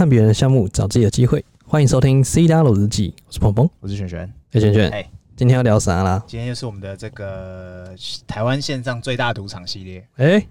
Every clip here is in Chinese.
看别人的项目，找自己的机会。欢迎收听《C 大佬日记》，我是鹏鹏，我是璇璇。哎，璇璇，哎，今天要聊啥啦？今天又是我们的这个台湾线上最大赌场系列。哎，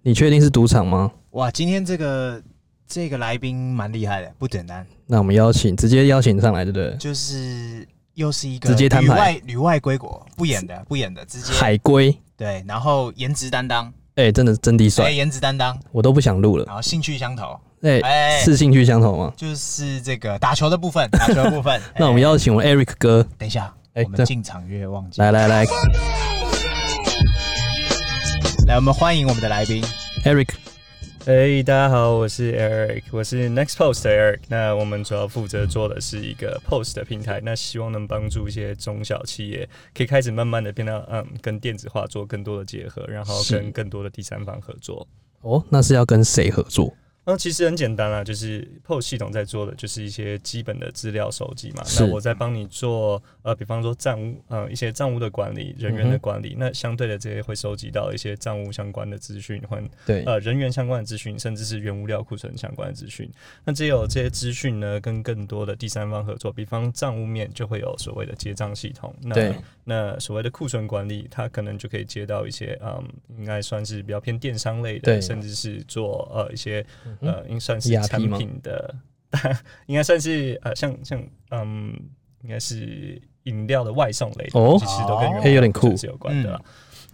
你确定是赌场吗？哇，今天这个这个来宾蛮厉害的，不简单。那我们邀请，直接邀请上来，对不对？就是又是一个直接摊牌旅外旅外归国，不演的不演的，直接海归，对，然后颜值担当，哎，真的真的哎，帅，颜值担当，我都不想录了。然后兴趣相投，哎，哎，是兴趣相同吗？就是这个打球的部分，打球的部分。那我们哎邀请我们 Eric 哥，等一下，哎我们进场越忘记来来来来，我们欢迎我们的来宾。，Eric，嘿大家好，我是 Eric，我是 Next Post 的 Eric。那我们主要负责做的是一个 Post 的平台，那希望能帮助一些中小企业可以开始慢慢的变到嗯，跟电子化做更多的结合，然后跟更多的第三方合作。哦，那是要跟谁合作？那其实很简单啦，就是 POS 系统在做的就是一些基本的资料收集嘛。那我在帮你做呃，比方说账务呃一些账务的管理、人员的管理。那相对的这些会收集到一些账务相关的资讯，或对，呃人员相关的资讯，甚至是原物料库存相关的资讯。那只有这些资讯呢，跟更多的第三方合作，比方账务面就会有所谓的结账系统。那那所谓的库存管理，它可能就可以接到一些嗯，应该算是比较偏电商类的，甚至是做呃一些嗯呃，应算是产品的，应该算是呃像像嗯，应该是饮料的外送类的，哦其实都跟哦人嘿有点酷是有关的啦。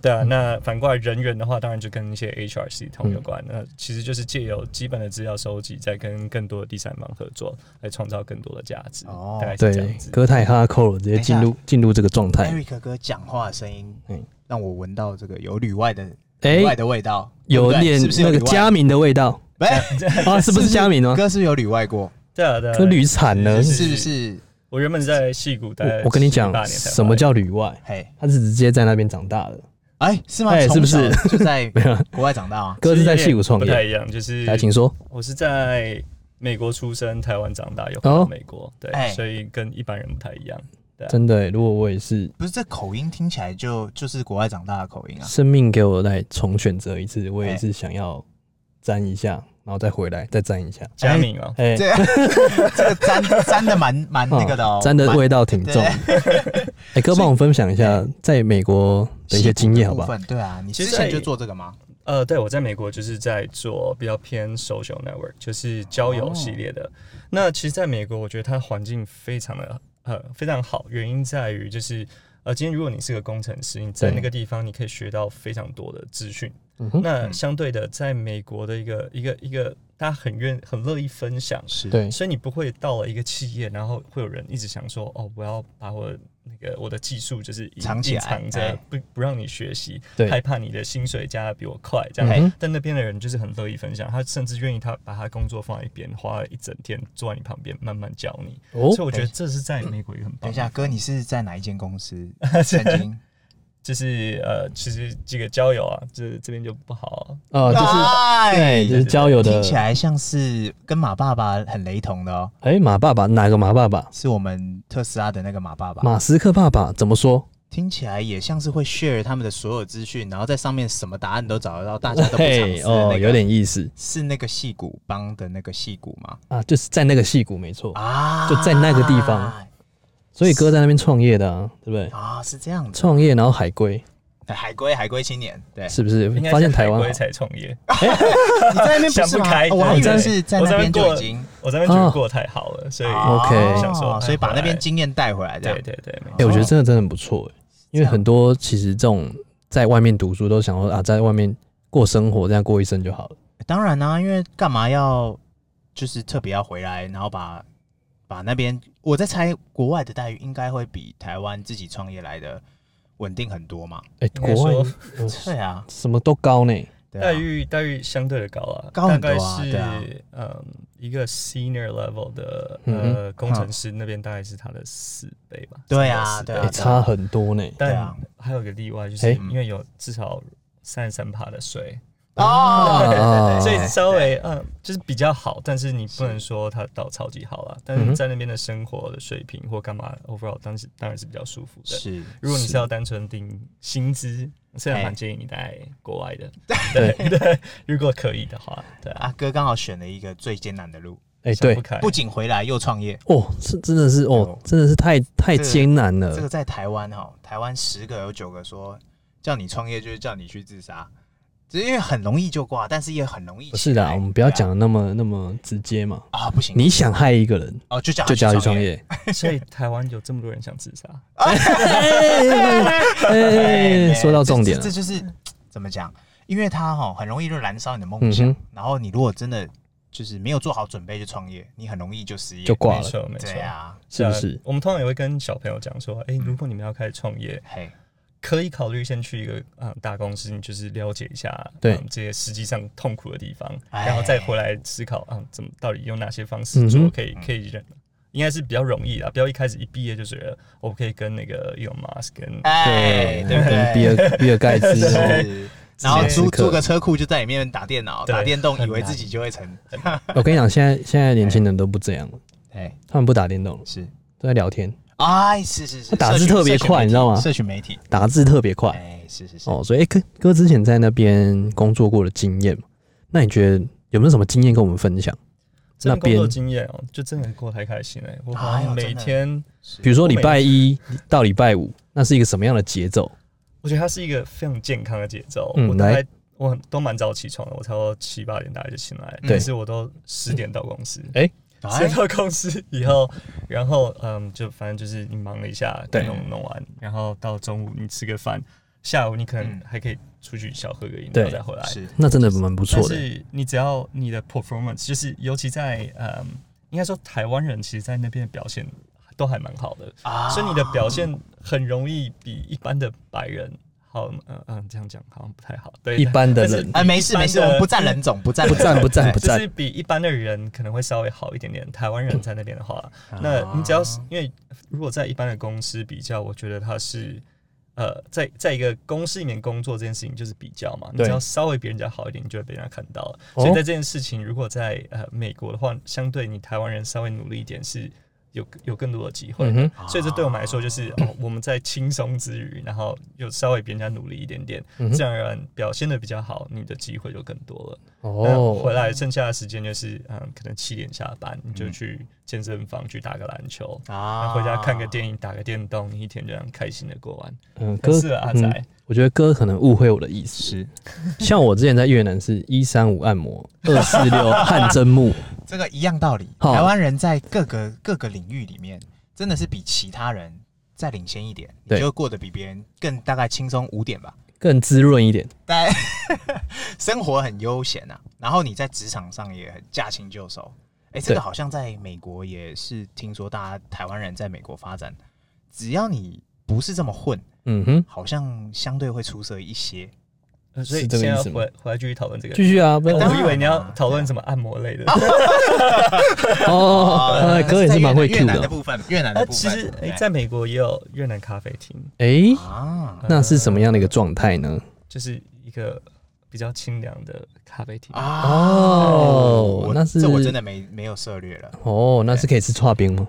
对啊，那反过来人员的话，当然就跟一些 HR 系统有关。那其实就是借由基本的资料收集，再跟更多的第三方合作，来创造更多的价值。哦大概是这对样子，。歌太哈扣了，直接进入进入这个状态。Eric 哥讲话的声音，嗯让我闻到这个有旅外的哎外的味道，对不对有点那个是不是有旅外佳明的味道不是 啊，是不是佳明吗？哥是不是有旅外过？对啊，对啊。可旅产呢？是不是？我原本在戏谷待我我跟你讲18，年才什么叫旅外？嘿，他是直接在那边长大的，哎，是吗？哎是不是从小就 在没有？国外长大啊？哥是在戏谷创业。不太一样，就是来，请说。我是在美国出生，台湾长大，又回到哦美国，对，哎所以跟一般人不太一样。对啊真的欸，如果我也是，不是这口音听起来就就是国外长大的口音啊。生命给我再重选择一次，我也哎是想要沾一下，然后再回来，再沾一下。佳敏哦，哎，这这个沾沾的蛮蛮那个的哦，蛮沾的味道挺重。哎，哥帮我分享一下在美国的一些经验，好不好？分对啊，你其实在之前就做这个吗？呃，对，我在美国就是在做比较偏 social network，就是交友系列的。那其实在美国，我觉得它环境非常的呃非常好，原因在于就是呃，今天如果你是个工程师，你在那个地方你可以学到非常多的资讯。嗯，那相对的，在美国的一个一个一个，大家很愿很乐意分享，是，对，所以你不会到了一个企业，然后会有人一直想说，哦，我要把我那个我的技术就是隐藏起来藏着哎，不不让你学习，对害怕你的薪水加的比我快，这样。嗯但那边的人就是很乐意分享，他甚至愿意他把他工作放在一边，花了一整天坐在你旁边慢慢教你。哦所以我觉得这是在美国也很棒。等一下，哥，你是在哪一间公司 曾经？就是呃，其实这个交友啊，这这边就不好。啊，就是哎对，就是交友的听。起来像是跟马爸爸很雷同的哦，哎，马爸爸哪个马爸爸？是我们特斯拉的那个马爸爸。马斯克爸爸怎么说？听起来也像是会 share 他们的所有资讯，然后在上面什么答案都找得到，大家都不尝试的那哦，有点意思是那个戏骨帮的那个戏骨吗？啊，就是在那个戏骨，没错。啊就在那个地方所以哥在那边创业的啊，对不对？啊，是这样子。创业然后海归，哎海归，海归青年，对，是不是？应该？是发现台湾。才创业，你在那边不是吗？想不开哦我还以为是在那边就已经我在那边觉得过得太好了，所以哦 OK 想说，所以把那边经经验带回来，这样。对对对，没哎、错我觉得真的真的很不错哎，因为很多其实这种在外面读书都想说啊，在外面过生活，这样过一生就好了。当然啦、因为干嘛要就是特别要回来，然后把把那边，我在猜国外的待遇应该会比台湾自己创业来的稳定很多嘛？哎、国外对啊，什么都高呢。待遇待遇相对的高啊，高很多大概是啊对啊嗯一个 senior level 的嗯呃工程师那边大概是他的四倍吧。对啊对啊哎、差很多呢。但对啊还有一个例外，就是哎因为有至少三十三趴的税，哦，所以稍微嗯就是比较好，但是你不能说它到超级好啦。但是在那边的生活的水平或干嘛，overall 当时当然是比较舒服的。是，如果你是要单纯定薪资，虽然哎蛮建议你在国外的，对 对，如果可以的话，对啊，阿哥刚好选了一个最艰难的路，哎、对。想不，仅回来又创业，哦，是真的是哦，真的是太太这个艰难了。这个在台湾哈，台湾十个有九个说叫你创业就是叫你去自杀，因为很容易就挂，但是也很容易不是的，我们不要讲的那么、那么直接嘛。啊，不行，你想害一个人，哦就叫他就叫他去创创，业。所以台湾有这么多人想自杀，哎，说到重点了这这，就是怎么讲？因为他哈很容易就燃烧你的梦想，然后你如果真的就是没有做好准备就创业，你很容易就失业，没就挂了，错没错对。啊，是不是？我们通常也会跟小朋友讲说，哎、如果你们要开始创业，嘿，可以考虑先去一个啊、嗯大公司，你就是了解一下对。嗯这些实际上痛苦的地方，哎。然后再回来思考啊、怎么到底用哪些方式做可以可以忍。应该是比较容易啦，不要一开始一毕业就觉得我可以跟那个 Elon Musk 跟对，对跟比？尔比尔盖茨 然后租租个车库就在里面打电脑、打电动，以为自己就会成。我跟你讲，现在现在年轻人都不这样了，哎，他们不打电动了，是，都在聊天，哎，是是是，他打字特别快你知道吗社群媒体，打字特别快哎，是是是，哦。所以，哎、哥哥之前在那边工作过的经验嘛，那你觉得有没有什么经验跟我们分享？那边工作经验哦、就真的过得太开心了、我哎好像每天，是比如说礼拜一到礼拜五，那是一个什么样的节奏？我觉得它是一个非常健康的节奏。嗯我大我很都蛮早起床的，我差不多七八点大概就醒来，对但是我都十点到公司。哎十哎点到公司以后，然后嗯，就反正就是你忙了一下，对弄弄完，然后到中午你吃个饭，下午你可能嗯还可以出去小喝个饮对料再回来。是那真的蛮不但错的。是你只要你的 performance，就是尤其在嗯，应该说台湾人其实，在那边的表现都还蛮好的，啊所以你的表现很容易比一般的白人好。嗯嗯，这样讲好像不太好。对，一般的人哎，没事没事，我们不占人种，不占不人种赞不赞哎就是，比一般的人可能会稍微好一点点。台湾人在那边的话，啊那你只要是因为如果在一般的公司比较，我觉得他是呃，在在一个公司里面工作这件事情就是比较嘛，你只要稍微比人家好一点，你就会被人家看到了。哦所以在这件事情，如果在呃美国的话，相对你台湾人稍微努力一点，是有有更多的机会。嗯，所以这对我们来说就是哦，我们在轻松之余，然后又稍微比人家努力一点点，自然而然表现的比较好，你的机会就更多了。那哦，回来剩下的时间就是，嗯，可能七点下班，你就嗯去健身房去打个篮球，啊回家看个电影，打个电动，你一天就这样开心的过完。嗯，哥是阿，仔嗯，，我觉得哥可能误会我的意思。是 像我之前在越南是一三五按摩，二四六汗蒸木，这个一样道理。台湾人在各个各个领域里面，真的是比其他人再领先一点，你就过得比别人更大概轻松五点吧。更滋润一点。但 生活很悠闲啊，然后你在职场上也很驾轻就熟。哎、这对个好像在美国也是听说，大家台湾人在美国发展，只要你不是这么混，嗯哼，好像相对会出色一些。呃所以是这个意思吗现在要回回来继续讨论这个。继续啊，不我以为你要讨论什么按摩类的。哦，哎哥也是蛮会越 Q 的。南的部分，越南呃，的部分。其实对诶，在美国也有越南咖啡厅，哎，啊那是什么样的一个状态呢？就是一个比较清凉的咖啡厅。啊哦我那是这我真的没没有涉略了。哦，那是可以吃串冰吗？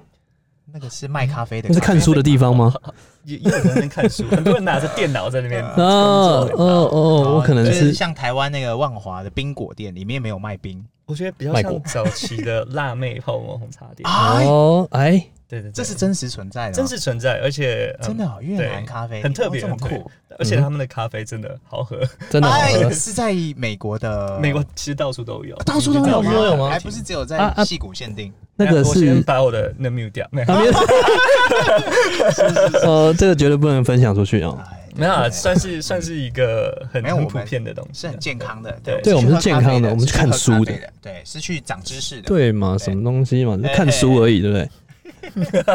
那个是卖咖啡的，那是看书的地方吗？也也有人在看书，很多人拿着电脑在那边 工哦作。哦哦，我可能就是像台湾那个万华的冰果店，里面没有卖冰。我觉得比较像早期的辣妹泡沫红茶店。哎，哦，哎，对对对，这是真实存在的，真实存在，而且嗯真的哦越南咖啡很特别哦这么很酷。而且他们的咖啡真的好喝。真的好哎，喝是在美国的。美国其实到处都有，到处都有到处都有吗？还不是只有啊在啊戏谷限定？那个是把我的那 mute 掉，没有。那边，呃，这个绝对不能分享出去哦。哎没有啊，算是算是一个很很普遍的东西，是很健康的。对。对我们是健康的我们是看书的。对，是去长知识的。对嘛，什么东西嘛，看书而已，对不对？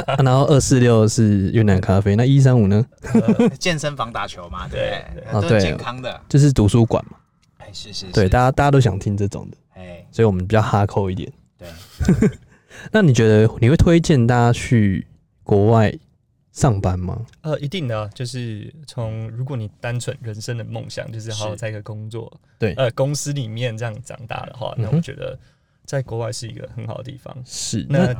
啊 然后二四六是越南咖啡，那一三五呢，呃健身房打球嘛，对？都是健康的。就是图书馆嘛。哎，是是，对，是大家大家都想听这种的，哎，所以我们比较哈扣一点。对，那你觉得你会推荐大家去国外上班吗？呃，一定的啊，就是从如果你单纯人生的梦想就是好好是在一个工作，对呃，公司里面这样长大的话，那嗯哼我觉得在国外是一个很好的地方。是，那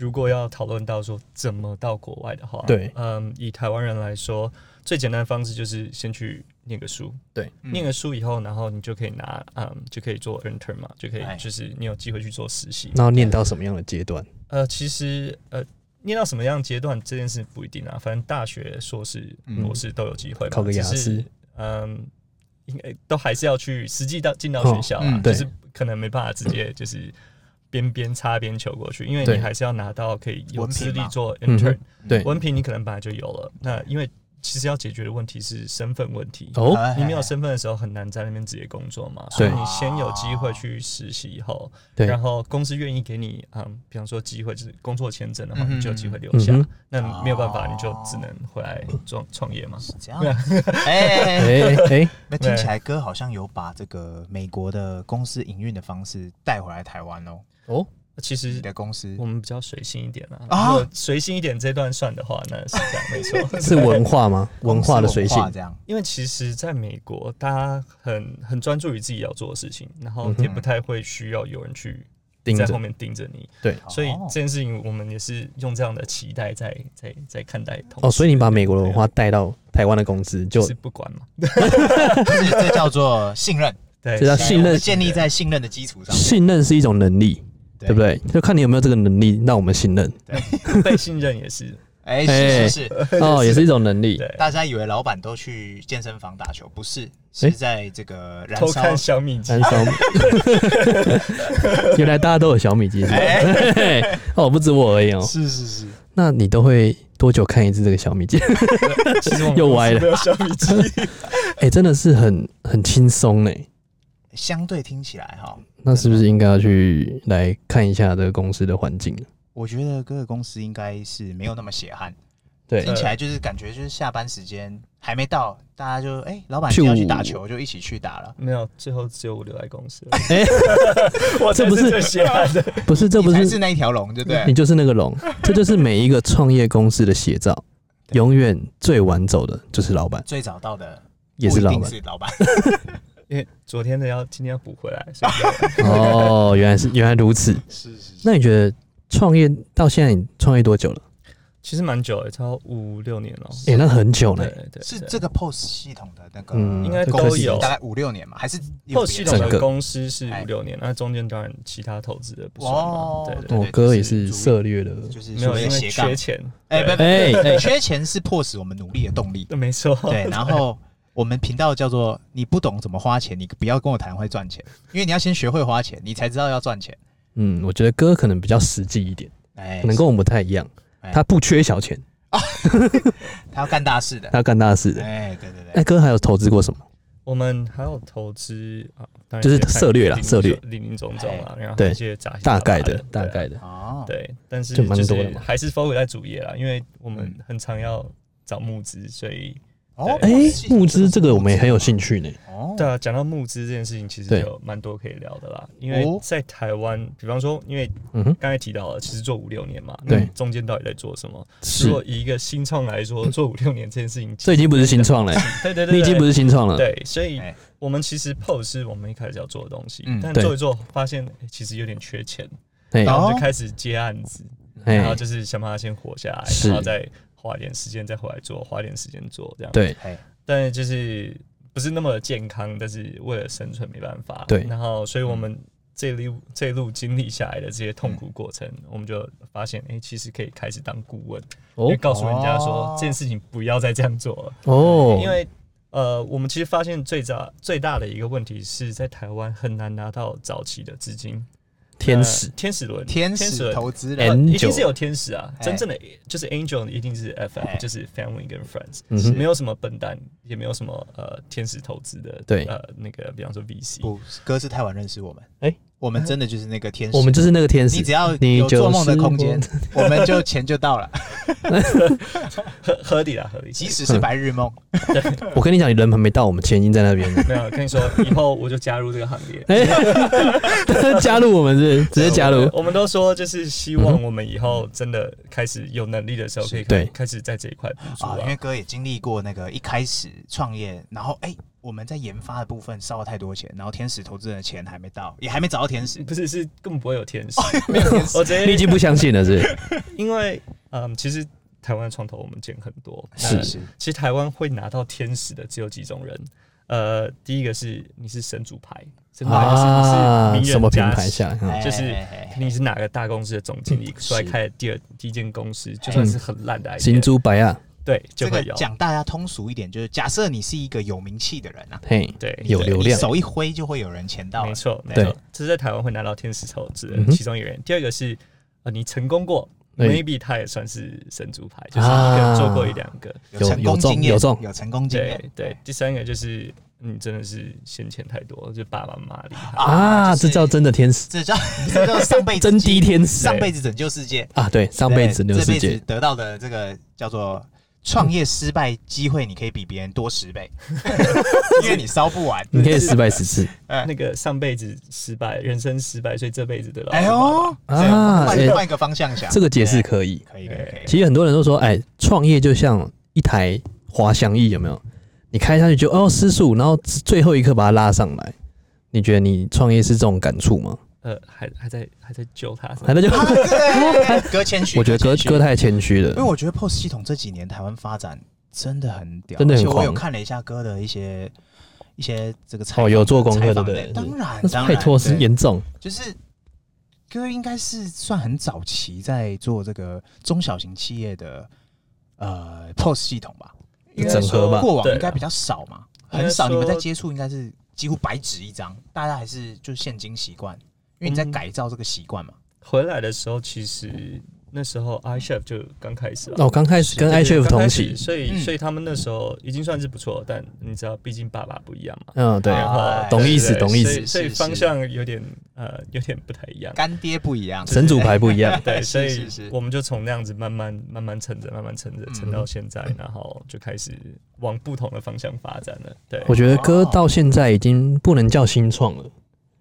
如果要讨论到说怎么到国外的话，对。嗯，以台湾人来说，最简单的方式就是先去念个书，对，嗯。念个书以后，然后你就可以拿，嗯，就可以做 intern 嘛，就可以哎。就是你有机会去做实习。那要念到什么样的阶段？呃，其实呃，念到什么样的阶段这件事不一定啊，反正大学、硕士、嗯。博士都有机会嘛，考个雅思，嗯，应该都还是要去实际到进到学校啊，就是可能没办法直接就是边边擦边球过去，因为你还是要拿到可以有资历做嗯 intern，、对，文凭你可能本来就有了，那因为其实要解决的问题是身份问题。哦，哎你没有身份的时候很难在那边直接工作嘛，所以你先有机会去实习以后，然后公司愿意给你，嗯，比方说机会就是工作签证的话，就有机会留下。那没有办法，你就只能回来创创业嘛。是这样，哎，哎哎，那听起来哥好像有把这个美国的公司营运的方式带回来台湾哦。哦，其你实的公司？我们比较随性一点啦，啊？如果随性一点这段算的话，那是这样没错。是文化吗？文化的随性？这样，因为其实在美国，大家很很专注于自己要做的事情，然后也不太会需要有人去盯在后，面盯着你。对，所以哦。这件事情，我们也是用这样的期待在在在看待同。哦，所以你把美国的文化带到台湾的公司，就就是不管嘛，是这叫做信任，对，这叫信任。建立在信任的基础上，信任是一种能力，对。对不对？就看你有没有这个能力让我们信任，被信任也是。哎，哎是是。是，哦，也是一种能力。对。大家以为老板都去健身房打球，不是，是在这个燃烧偷看小米机。原来大家都有小米机，是吧？哎。哦，不止我而已哦。是是是，那你都会多久看一次这个小米机？又歪了。小米机，哎、真的是很很轻松呢。相对听起来哈，那是不是应该要去来看一下这个公司的环境？我觉得各个公司应该是没有那么血汗，对听起来就是感觉就是下班时间还没到，大家就哎，老板就要去打球，就一起去打了。没有，最后只有我留在公司了。哎 我这不是血汗的。不是，这不是是那一条龙，对不对你？就是那个龙，这就是每一个创业公司的写照。永远最晚走的就是老板，最早到的也是老板。是老板，因为昨天的要今天要补回来，哦，原来是原来如此。是是那你觉得创业到现在，你创业多久了？其实蛮久的，超五六年了。哎、那很久了对。对，对是这个 POS 系统的那个嗯应该都有大概五六年嘛，还是 POS 系统的公司是哎五六年，那中间当然其他投资的不算嘛哦。对对我哥也是涉猎的，就是没有，因为缺，钱。哎，哎哎缺钱是迫使我们努力的动力。对 没错。对，然后我们频道叫做“你不懂怎么花钱，你不要跟我谈会赚钱”，因为你要先学会花钱，你才知道要赚钱。嗯，我觉得哥可能比较实际一点，哎可能跟我们不太一样。哎他不缺小钱，他要干大事的。他要干大事的。哎，对对那对，哥还有投资过什么？我们还有投资啊，当然就是策略啦策略林林总总啊，然后对一些杂七大概的大概的。哦，对，但是就蛮多的嘛还是 focus 在主业啦，因为我们嗯很常要找募资，所以哦，哎、募资这个我们也很有兴趣。呢。哦，对啊，讲到募资这件事情，其实有蛮多可以聊的啦。因为哦。在台湾，比方说，因为嗯哼，刚才提到了，其实做五六年嘛，对。那中间到底在做什么？是。如，果以一个新创来说，做五六年这件事情，这已经不是新创了，对对对，你已经不是是新创了。对，所以哎。我们其实 POS 是我们一开始要做的东西，嗯。但做一做发现诶其实有点缺钱，哎然后我们哦。就开始接案子，哎然后就是想办法先活下来，然后再花一点时间再回来做，花一点时间做这样。，对，哎，但是就是不是那么健康，但是为了生存没办法。对。然后所以我们这一路这一路经历下来的这些痛苦过程，我们就发现，哎、其实可以开始当顾问，因哦。为告诉人家说、哦。这件事情不要再这样做了，哦，因为。呃，我们其实发现最早最大的一个问题是在台湾很难拿到早期的资金，天使。呃、天使轮、天使轮。投资呃人，Angel。一定是有天使啊，哎。真正的就是 angel 一定是 FF，、哎就是 family 跟 friends，、嗯没有什么笨蛋，也没有什么呃天使投资的，对。呃那个比方说 VC，不，哥是太晚认识我们。哎我们真的就是那个天使，我们就是那个天使你只，要你有做梦的空间，我们就钱就到了，合合理啦，合理。即使是白日梦。我跟你讲，你人还没到，我们钱已经在那边了。没有跟你说，以后我就加入这个行列。哎，加入我们是直接加入我们，都说就是希望我们以后真的开始有能力的时候，可以对开开始在这一块啊，因为啊。哥也经历过那个一开始创业，然后哎、我们在研发的部分烧了太多钱，然后天使投资人的钱还没到，也还没找到天使，不是是根本不会有天使，没有天使。我直接你已经不相信了，是是？因为嗯，其实台湾的创投我们见很多，是是其实台湾会拿到天使的只有几种人。呃，第一个是你是神主牌，神主牌就是啊，你是名人什么品加持牌下？就是你是哪个大公司的总经理出来开的第二第一间公司，就算是很烂的 idea，新猪白啊，对就这个会有，讲大家通俗一点，就是假设你是一个有名气的人啊，嘿，对有流量。手一挥就会有人钱到。了，没错，没对。错，这是在台湾会拿到天使投资的其中一个人。第二个是呃，你成功过，maybe 他也算是神主牌，就是做过一两个。有成功经验，有中。有成功经验。对，对，第三个就是你真的是先钱太多，就爸爸妈妈厉害。啊，就是这叫真的天使，这叫这叫上辈子 真低天使。上辈子拯救世界，啊！对，上辈子拯救世界。得到的这个叫做创业失败机会，你可以比别人多十倍，因为你烧不完。你可以失败十次那个上辈子失败，人生失败，所以这辈子得到哎呦，啊对换哎换一个方向想，这个解释可以。可以可以可以。其实很多人都说，哎，创业就像一台滑翔翼，有没有？你开下去就哦失速，然后最后一刻把它拉上来。你觉得你创业是这种感触吗？呃，还还在还在救他，还在就，啊对。哥谦虚，我觉得哥哥太谦虚了。因为。我觉得 POS 系统这几年台湾发展真的很屌，真的很而且我有看了一下哥的一些一些这个采哦，有做功课，对不对？当然那当然，拜托是严重，就是哥应该是算很早期在做这个中小型企业的呃 POS 系统吧，应该整合吧。过往应该比较少嘛，很少。你们在接触应该是几乎白纸一张，大家还是就是现金习惯，因为你在嗯。改造这个习惯嘛。回来的时候，其实那时候 iChef 就刚开始了。哦，刚开始跟对对 iChef 刚开同期，所以嗯。所以他们那时候已经算是不错，但你知道，毕竟爸爸不一样嘛。嗯，对，然后哎懂意思懂意思。所以方向有点呃有点不太一样。干爹不一样，神主牌不一样，对，所以我们就从那样子慢慢慢慢撑着，慢慢撑着，嗯。撑到现在，然后就开始往不同的方向发展了。对，我觉得哥到现在已经不能叫新创了，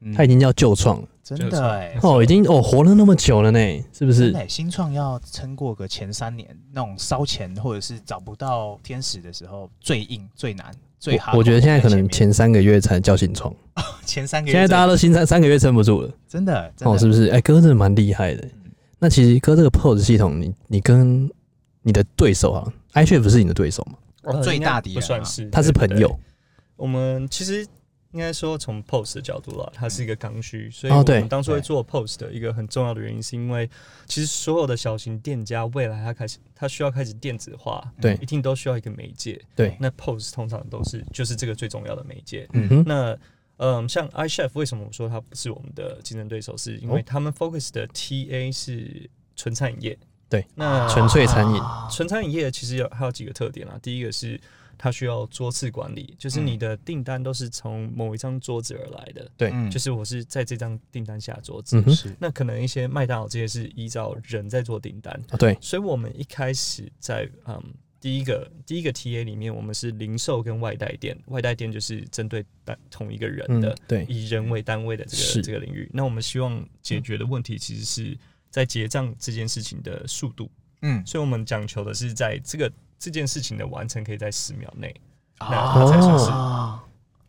嗯。他已经叫旧创了。真的哎、哦，已经哦活了那么久了呢，是不是？新创要撑过个前三年，那种烧钱或者是找不到天使的时候，最硬、最难、最好。我我觉得现在可能前三个月才叫新创，前三个月，现在大家都新三三个月撑不住了，真的真的。哦，是不是？哎，哥真的蛮厉害的。那其实哥这个 POS 系统，你你跟你的对手啊，iChef 不是你的对手吗？哦最大敌算是，他是朋友，我们其实应该说从 POS 的角度啦，它是一个刚需，所以我们当初会做 POS 的一个很重要的原因，是因为其实所有的小型店家未来它开始它需要开始电子化，对一定都需要一个媒介。对那 POS 通常都是就是这个最重要的媒介。嗯哼，那嗯，像 iChef 为什么我说它不是我们的竞争对手？是因为哦他们 focus 的 TA 是纯餐饮业。对，那纯粹餐饮啊纯餐饮业其实有还有几个特点啊。第一个是它需要桌次管理，就是嗯。你的订单都是从某一张桌子而来的。对。嗯。就是我是在这张订单下桌子。嗯，是那可能一些麦当劳这些是依照人在做订单，啊对，所以我们一开始在嗯第一个第一个 TA 里面，我们是零售跟外带店，外带店就是针对单同一个人的，嗯对，以人为单位的这个这个领域。那我们希望解决的问题其实是在结账这件事情的速度，嗯。所以我们讲求的是在这个这件事情的完成可以在十秒内，那他才算是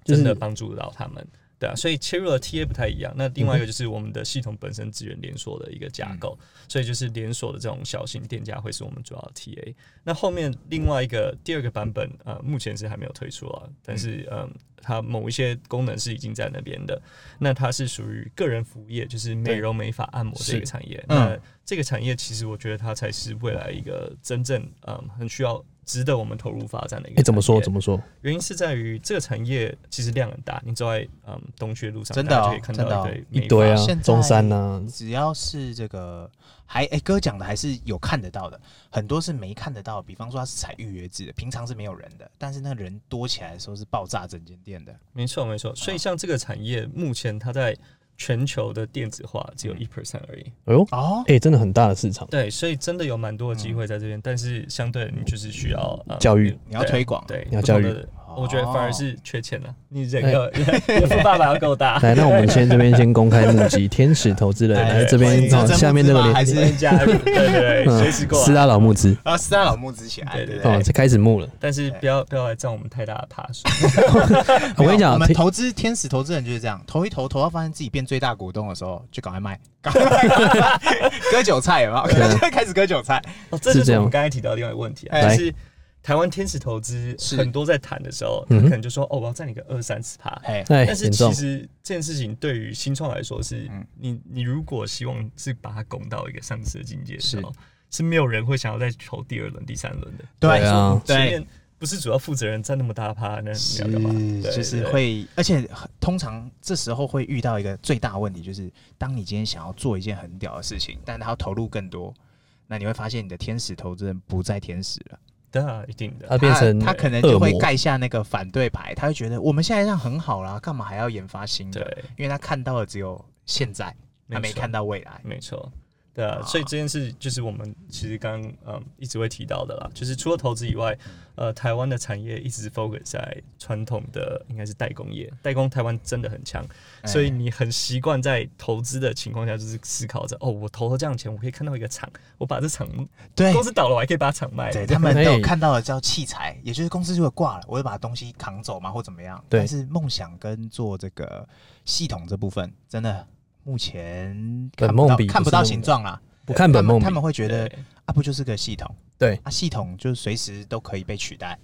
真的帮助到他们。对啊，所以切入的 TA 不太一样。那另外一个就是我们的系统本身资源连锁的一个架构，所以就是连锁的这种小型店家会是我们主要的 TA。那后面另外一个第二个版本，呃，目前是还没有推出啊，但是嗯，它某一些功能是已经在那边的。那它是属于个人服务业，就是美容美发按摩这个产业。嗯那这个产业其实我觉得它才是未来一个真正嗯很需要。值得我们投入发展的一个。哎，怎么说？怎么说？原因是在于这个产业其实量很大，你走在嗯东区路上，真的可以看到一堆美一堆啊现在，中山呐，只要是这个还哎、哥讲的还是有看得到的，很多是没看得到。比方说它是采预约制的，平常是没有人的，但是那人多起来的时候是爆炸整间店的。没错没错。所以像这个产业，目前它在全球的电子化只有嗯。一 percent 而已。哎呦，哦，哎，真的很大的市场，对，所以真的有蛮多的机会在这边，但是相对你就是需要、呃教育。你要推广。对，你要教育。的我觉得反而是缺钱了。你人哎要你的富爸爸要够大，来，那我们先这边先公开募集天使投资人，哎来这边哦你这这下面这个还是你们加入，对对随时过。来。斯拉老募资。啊，斯拉老募资起来，对对对开始募了。但是不要不要来占我们太大的爬数。我跟你讲我，们投资天使投资人就是这样，投一投，投到发现自己变最大股东的时候，就赶快卖，割韭菜有没有？开始割韭菜，哦，这就是是这样。我们刚才提到的另外一个问题啊，哎。就是台湾天使投资很多在谈的时候，可能就说哦，我要占你个二三十趴。哎，哎，但是其实这件事情对于新创来说是，嗯。你你如果希望是把它拱到一个上市的境界的时是候，是。没有人会想要再投第二轮、第三轮的。对啊。对前面不是主要负责人占那么大趴，那你要干嘛？就是对。会，而且通常这时候会遇到一个最大的问题，就是当你今天想要做一件很屌的事情，但他要投入更多，那你会发现你的天使投资人不在天使了，对啊，一定的。他变成他他可能就会盖下那个反对牌，他会觉得我们现在这样很好啦，干嘛还要研发新的？对，因为他看到的只有现在，他没看到未来。没错，对啊，啊所以这件事就是我们其实刚嗯一直会提到的啦，就是除了投资以外，呃，台湾的产业一直 focus 在传统的应该是代工业，代工台湾真的很强，哎。所以你很习惯在投资的情况下，就是思考着哦，我投了这样的钱，我可以看到一个厂，我把这厂对。公司倒了，我还可以把厂卖。了，对，他们都有哎看到的叫器材，也就是公司如果挂了，我会把东西扛走嘛，或怎么样。对。但是梦想跟做这个系统这部分，真的目前本看不到梦比看不到形状啦。不看本梦他们会觉得啊，不就是个系统？对啊，系统就随时都可以被取代。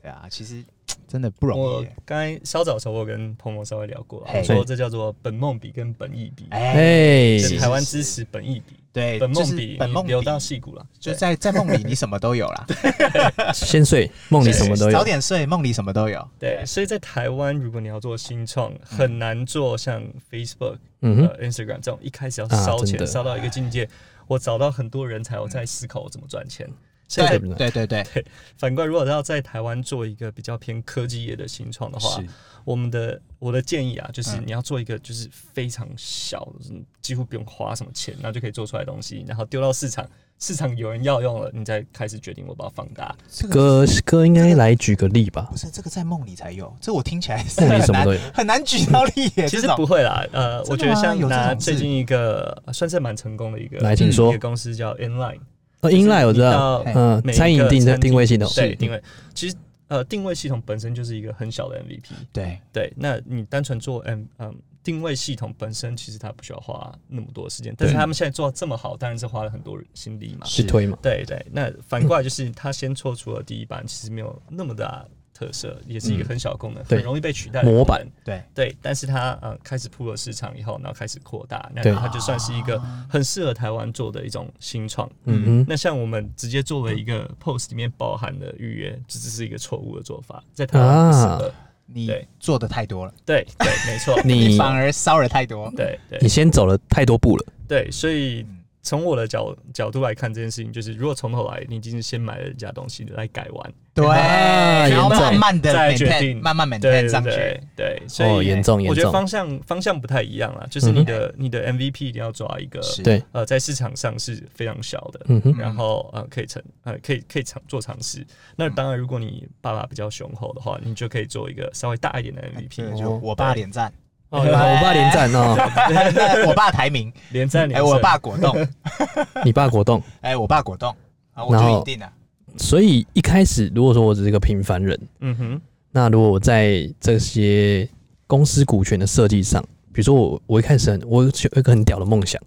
对啊，其实 真的不容易我耶。刚才稍早的时候，我跟彭某稍微聊过我说这叫做本梦比跟本意比，哎，台湾是支持本意比，对，本就是梦比本梦比你流到戏骨了，就在在梦里，你什么都有啦。先睡，梦里什么都有早。点睡，梦里什么都有。对，所以在台湾，如果你要做新创，很难做像 Facebook、嗯 Instagram 这种一开始要啊烧钱烧到一个境界。我找到很多人才，我在思考我怎么赚钱。所以对在对对对，反过来，如果要在台湾做一个比较偏科技业的新创的话，我们的我的建议啊，就是嗯。你要做一个就是非常小，嗯几乎不用花什么钱，然后就可以做出来的东西，然后丢到市场，市场有人要用了，你再开始决定我把它放大。这个哥哥应该来举个例吧。不，是这个在梦里才有，这我听起来是梦里很难什么都有。很难举到例耶。其实这种。不会啦，呃，我觉得像吗有这拿种事？最近一个呃算是蛮成功的一个，来听说。一个公司叫 Inline，哦，Inline 我知道，嘿嗯，每一个餐饮定的餐定位系统，对定位，其实呃定位系统本身就是一个很小的 MVP，对。对，那你单纯做 M 嗯定位系统本身，其实它不需要花那么多时间，但是他们现在做到这么好，当然是花了很多心力嘛。是推嘛，对对，那反过来就是他先做出了第一版，其实没有那么大特色，也是一个很小的功能，对。很容易被取代的模板。对。对，但是它呃开始铺了市场以后，然后开始扩大，那对。它就算是一个很适合台湾做的一种新创。嗯哼，那像我们直接做了一个 post 里面包含的预约，这只是一个错误的做法，在台湾不适合。你做的太多了，对对，没错，你反而骚扰太多。对对。你先走了太多步了，对，所以嗯从我的角角度来看这件事情，就是如果从头来，你已经是先买了人家东西来改完，对，啊然后严重。慢慢的再决定。慢慢对 maintain 对上去。对。对，所以哦，严重严重，我觉得方向方向不太一样啦，就是你的、你的 MVP 一定要抓一个是。对，呃在市场上是非常小的，嗯哼，然后呃可以成呃可以可以尝做尝试。那当然，如果你爸爸比较雄厚的话，你就可以做一个稍微大一点的 MVP，就我爸连战，哦，我爸连战哦，我爸排名，哎，连战连胜。我爸果冻，你爸果冻，哎，我爸果冻，啊，我然后就赢定了。所以一开始如果说我只是个平凡人，嗯哼，那如果我在这些公司股权的设计上，比如说我我一开始很我有一个很屌的梦想，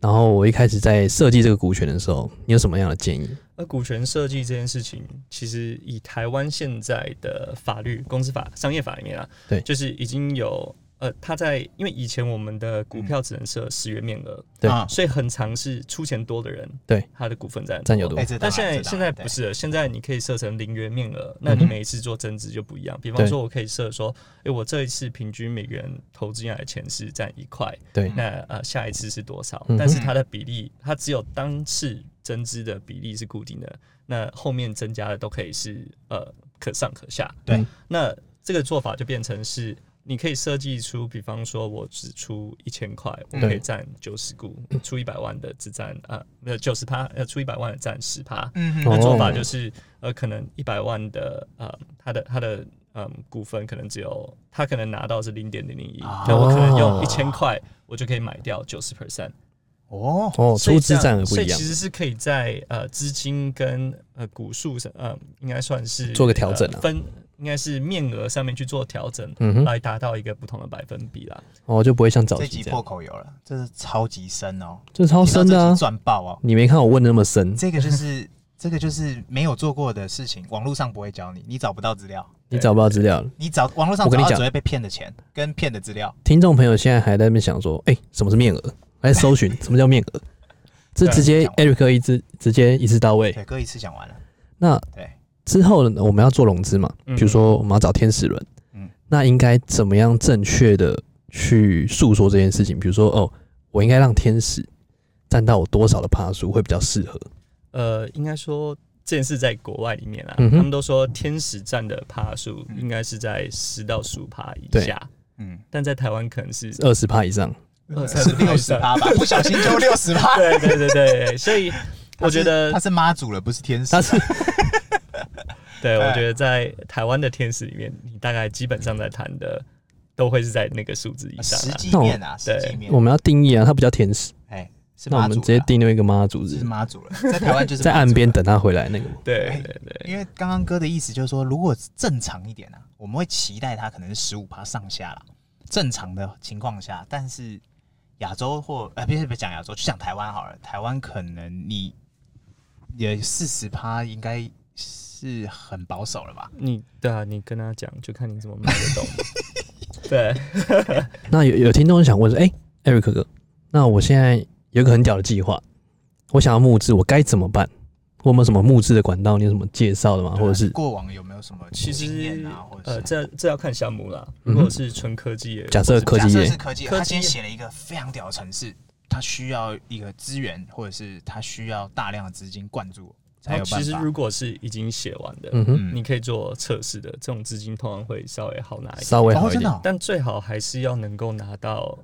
然后我一开始在设计这个股权的时候，你有什么样的建议？那股权设计这件事情，其实以台湾现在的法律、公司法、商业法里面啊，对就是已经有呃，他在因为以前我们的股票只能设十元面额，对啊所以很常是出钱多的人，对他的股份占占有多但现在现在不是了，现在你可以设成零元面额，那你每一次做增值就不一样。比方说，我可以设说，诶，我这一次平均每个人投资进来的钱是占一块，对那呃下一次是多少嗯？但是它的比例，它只有当次增资的比例是固定的，那后面增加的都可以是呃可上可下。对嗯那这个做法就变成是你可以设计出，比方说我只出一千块，我可以占九十股，出一百万的只占啊，没有九十趴，呃，出一百万的占十趴。嗯哦那做法就是，呃，可能一百万的呃，他的他的嗯股份可能只有他可能拿到是零点零零一，哦那我可能用一千块，我就可以买掉九十 percent。哦，哦，出资所以这样占额不一样所以其，实是可以在呃资金跟呃股数上，呃，应该算是做个调整分应该是面额上面去做调整，嗯哼，来达到一个不同的百分比啦。哦，就不会像早期这集破口有了，这是超级深哦，这超深的！赚爆哦。你没看我问的那么深，这个就是 这个就是没有做过的事情，网络上不会教你，你找不到资料，你找不到资料了。你找网络上我跟你讲找到只会被骗的钱跟骗的资料。听众朋友现在还在那边想说，哎、什么是面额？还在搜寻 什么叫面额？这直接 Eric 一直直接一次到位。对，哥一次讲完了。那对，之后呢，我们要做融资嘛，嗯。比如说我们要找天使轮，嗯。那应该怎么样正确的去诉说这件事情？比如说，哦，我应该让天使占到我多少的趴数会比较适合？呃，应该说这件事在国外里面啊，嗯他们都说天使占的趴数应该是在十到十五趴以下，嗯，但在台湾可能是二十趴以上，二十六十趴吧，不小心就六十趴。对对对对，所以我觉得他是妈祖了，不是天使他。是 对，哎我觉得在台湾的天使里面，你大概基本上在谈的都会是在那个数字以上实啊。际面啊，实对际面我。们要定义啊，它不叫天使，哎，是那我们直接定另一个妈祖是日，妈祖了，在台湾就是在。岸边等他回来那个。对对对，因为刚刚哥的意思就是说，如果正常一点啊，我们会期待他可能是十五趴上下啦，正常的情况下，但是亚洲或呃，别别讲亚洲，就讲台湾好了，台湾可能你也四十趴，应该是很保守了吧？你对啊，你跟他讲，就看你怎么卖得动。对，那有有听众想问说，哎，Eric 哥，那我现在有一个很屌的计划，我想要募资，我该怎么办？我有没有什么募资的管道？你有什么介绍的吗？啊或者是过往有没有什么其经验实啊，或者呃，是这这要看项目啦。嗯哼如果是纯科技业，假设科技业假设是科技业，科技他今天写了一个非常屌的城市，他需要一个资源，或者是他需要大量的资金灌注，才然后其实有办法。如果是已经写完的，嗯你可以做测试的，这种资金通常会稍微好拿一点。稍微好哦，一点。但最好还是要能够拿到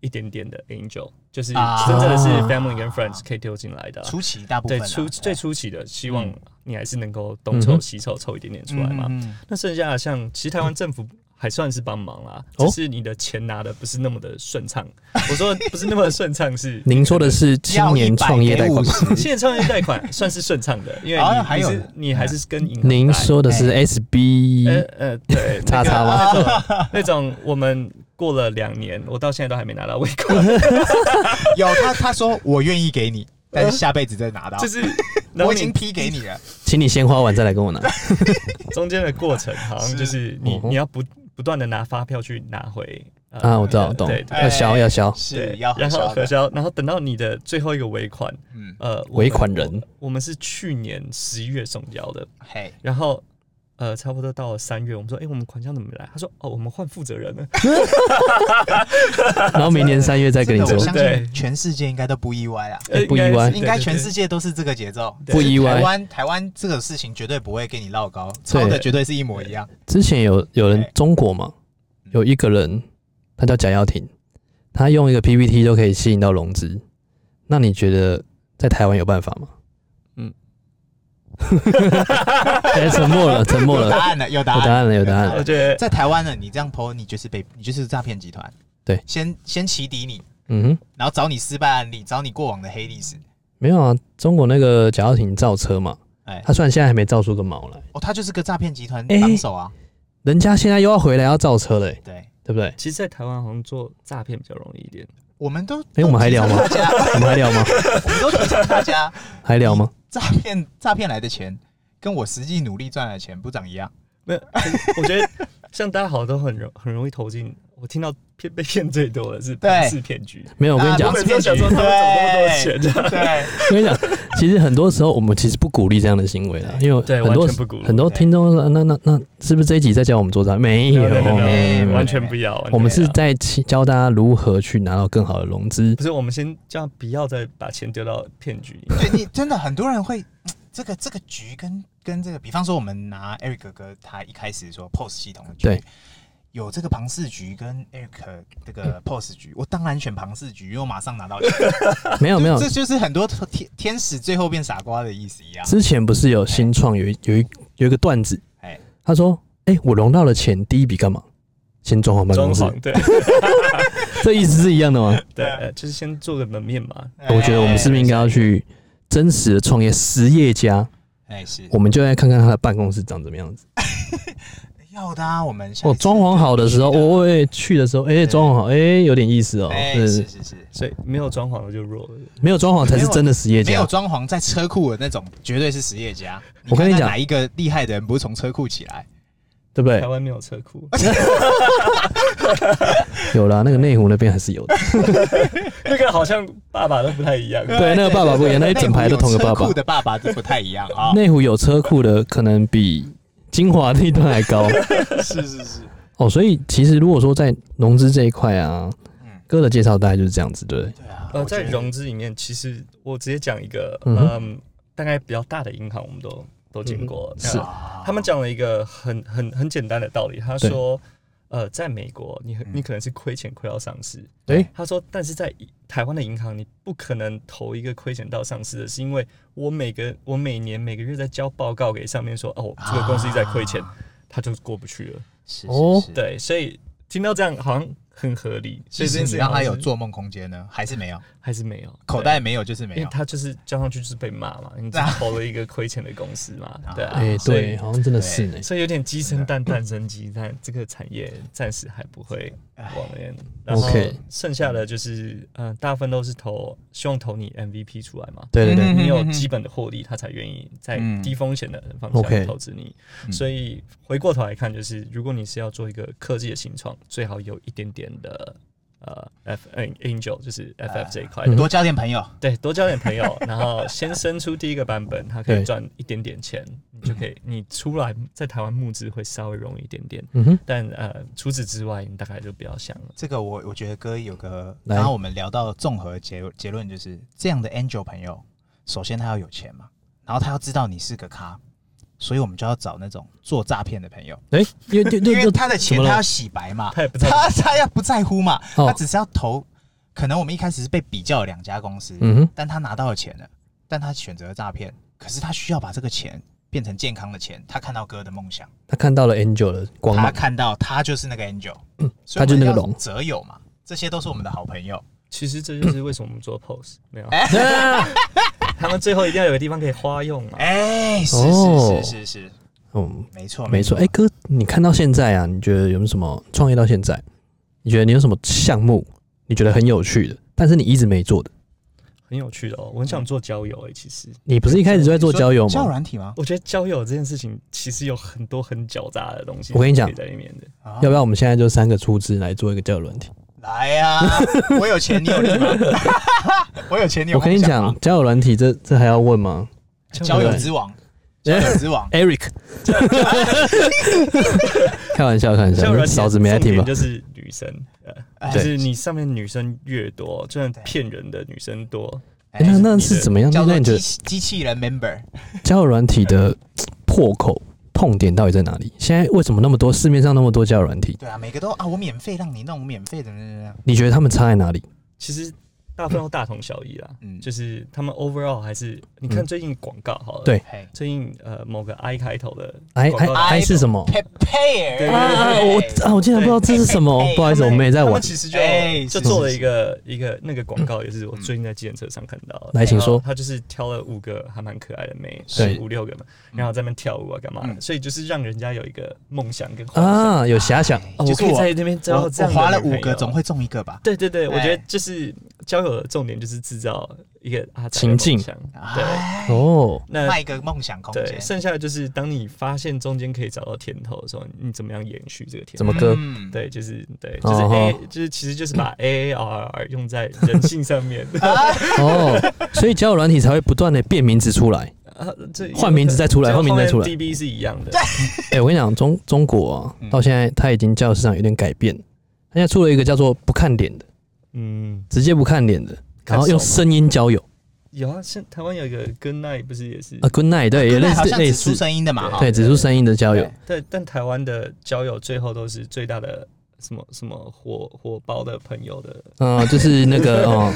一点点的 angel，就是啊真正的是 family 跟 friends 可以丢进来的啊。初期大部分对啊对初最初期的，希望嗯你还是能够东凑西凑凑一点点出来嘛。那剩下的像，其实台湾政府还算是帮忙啦，哦只是你的钱拿的不是那么的顺畅。我说不是那么顺畅，是 您说的是青年创业贷款吗？吗？现在创业贷款算是顺畅的，因为哦你还有你是你还是跟银行您贷说的是哎 SB 呃呃对叉叉吗？那种我们过了两年，我到现在都还没拿到尾款，有他他说我愿意给你，但是下辈子再拿到。就是 我已经批给你了，请你先花完再来跟我拿。中间的过程好像就是你你要不不断的拿发票去拿回呃啊，我知道，懂。对，要销要销。是对，要然后核销然后等到你的最后一个尾款，嗯，呃，尾款人。我我们是去年十一月送交的，嘿，然后呃，差不多到了三月，我们说，哎、我们款项怎么没来？他说，哦，我们换负责人了。然后明年三月再跟你说我，相对信全世界应该都不意外啊，哎不意外应该全世界界都是这个节奏。不意外。台湾台湾这个事情绝对不会给你绕高，抄的绝对是一模一样。之前有有人中国嘛，嗯有一个人，他叫贾耀廷，他用一个 PPT 都可以吸引到融资。那你觉得在台湾有办法吗？哎，沉默了，沉默了，有答案了，有答案有答案了，有答案了。我觉得在台湾呢，你这样剖，你就是被你就是诈骗集团。对，先先起底你，嗯哼，然后找你失败案例，找你过往的黑历史。没有啊，中国那个贾耀廷造车嘛，哎，他虽然现在还没造出个毛来，哦，他就是个诈骗集团哎帮手啊。人家现在又要回来要造车了、欸，对，对不对？其实，在台湾好像做诈骗比较容易一点。我们都哎我们还聊吗我们还聊吗？我们都提倡大家，还聊吗？诈骗 诈骗来的钱，跟我实际努力赚来的钱不长一样。没有，我觉得像大家好像都很容很容易投进。我听到骗被骗最多的是对庞氏骗局。没有，我跟你讲啊，我每次都想说他们怎么那么多钱对，我跟你讲，其实很多时候我们其实不鼓励这样的行为的，因为对很多完全不鼓励很多听众说，那那那是不是这一集在教我们做诈？没有，完全不要。我们是在教大家如何去拿到更好的融资不。是我们先这样，不要再把钱丢到骗局里面。对你真的很多人会嗯这个这个局跟跟这个，比方说我们拿 Eric 哥哥他一开始说 POS 系统的局对，有这个庞氏局跟 Eric 这个 POS 局，我当然选庞氏局，因为我马上拿到钱。没有没有这，就是很多天天使最后变傻瓜的意思一样。之前不是有新创有一有一有一个段子，哎，他说：“哎、我融到了钱，第一笔干嘛？先装潢办公室。装潢，对 这意思是一样的吗？对，呃就是先做个门面嘛。我觉得我们是不是应该要去真实的创业实业家？哎，是我们就来看看他的办公室长怎么样子。要的啊。我们哦，装潢好的时候，我、哎去的时候，哎、装潢好，哎、有点意思哦。哎，是是是，所以没有装潢的就弱了。没有装潢才是真的实业家没有家。装潢在车库的那种，绝对是实业家。我跟你讲哪一个厉害的人不是从车库起来？对不对台？湾没有车库，有啦，那个内湖那边还是有的。那个好像爸爸都不太一样。对，那个爸爸不一样，那一整排都同个爸爸。的爸爸都不太一样啊。内湖有车库的，可能比金华那一段还高。是是是，哦，所以其实如果说在融资这一块啊，嗯，哥的介绍大概就是这样子，对不对？对啊。呃，在融资里面，其实我直接讲一个，嗯大概比较大的银行，我们都都见过。是他们讲了一个很很很简单的道理，他说，呃，在美国，你很你可能是亏钱亏到上市，对，他说，但是在台湾的银行，你不可能投一个亏钱到上市的，是因为我每个我每年每个月在交报告给上面说，哦，这个公司一直在亏钱，啊他就过不去了。是哦是是。对，所以听到这样好像很合理，所以这件事其实你让他有做梦空间呢，还是没有？还是没有口袋没有就是没有。因为他就是交上去就是被骂嘛，你只投了一个亏钱的公司嘛，对啊，对，好像真的是呢。所以有点鸡生蛋，蛋生鸡，但这个产业暂时还不会往那边。然后 OK 剩下的就是，嗯，大部分都是投，希望投你 MVP 出来嘛。对对对，嗯你有基本的获利，他才愿意在嗯低风险的方向投资你。嗯所以回过头来看，就是如果你是要做一个科技的新创，最好有一点点的呃 F Angel，就是 FF 这一块多交点朋友，对，多交点朋友，然后先生出第一个版本，它可以对。赚一点点钱，你就可以，你出来在台湾募资会稍微容易一点点，嗯哼，但呃，除此之外，你大概就不要想了。这个我我觉得哥有个，来。然后我们聊到综合结结论就是，这样的 angel 朋友，首先他要有钱嘛，然后他要知道你是个咖，所以我们就要找那种做诈骗的朋友，哎、因为因因为为他的钱他要洗白嘛，他也不在，他他要不在乎嘛，哦。他只是要投，可能我们一开始是被比较了两家公司，嗯哼，但他拿到了钱了，但他选择了诈骗，可是他需要把这个钱变成健康的钱，他看到哥的梦想。他看到了 Angel 的光他，看到他就是那个 angel，嗯他就是那个龙。择友嘛，这些都是我们的好朋友。其实这就是为什么我们做 pose 没有，哎 他们最后一定要有个地方可以花用嘛。哎，是哦是是是是，嗯，没错没错。哎、哥，你看到现在啊，你觉得有没有什么创业到现在？你觉得你有什么项目你觉得很有趣的，但是你一直没做的？很有趣的哦，我很想做交友诶、其实你不是一开始就在做交友交友吗？软体吗？我觉得交友这件事情其实有很多很狡诈的东西，我跟你讲在里面的。啊要不要我们现在就三个出资来做一个交友软体？来呀，我有钱，你有力吗？我有钱，你有我跟你讲，交友软体这这还要问吗交友之王，交友之王？Eric，开玩笑，开玩笑，嫂子没在听吧？就是女生，就是你上面女生越多，就算骗人的女生多，哎那那是怎么样？叫做那你觉得机机器人 member？交友软体的 破口痛点到底在哪里？现在为什么那么多市面上那么多交友软体？对啊，每个都啊，我免费让你弄，我免费的，你觉得他们差在哪里？其实大部分都大同小异啦。嗯，就是他们 overall 还是，你看嗯最近广告好了，对。最近呃某个 I 开头的 I 广 I 告。I 是什么？prepare。对啊啊！我啊，我竟然不知道这是什么 不好意思，我们也在玩。其实就哎就是做了是。一个一个那个广告，也是我最近在计程车上看到的。来请说。他就是挑了五个还蛮可爱的妹，对。五六个嘛，然后在那边跳舞啊干嘛？的，嗯。所以就是让人家有一个梦想跟。啊，有遐想，哦，就可以在那边招我划了五个，总会中一个吧？对对对，我觉哎得就是交友的重点就是制造一个啊情境。对，哎。哦，那卖一个梦想空对，间，剩下的就是当你发现中间可以找到甜头的时候，你怎么样延续这个甜头？怎么割？嗯，对，就是对，就是哦 A，就是其实就是把 A A R R 用在人性上面。哦，所以交友软体才会不断的变名字出来。啊，这换名字再出来换名字再出来。DB 是一样的，哎、我跟你讲，中中国啊嗯，到现在它已经交友市场有点改变，它现在出了一个叫做不看脸的，嗯，直接不看脸的，然后用声音交友。有啊，像台湾有一个 Good Night，不是也是？啊，Good night，对，也类似类似，声音的嘛，对，只出声音的交友，对，但台湾的交友最后都是最大的什么什么火火爆的朋友的，嗯，就是那个哦，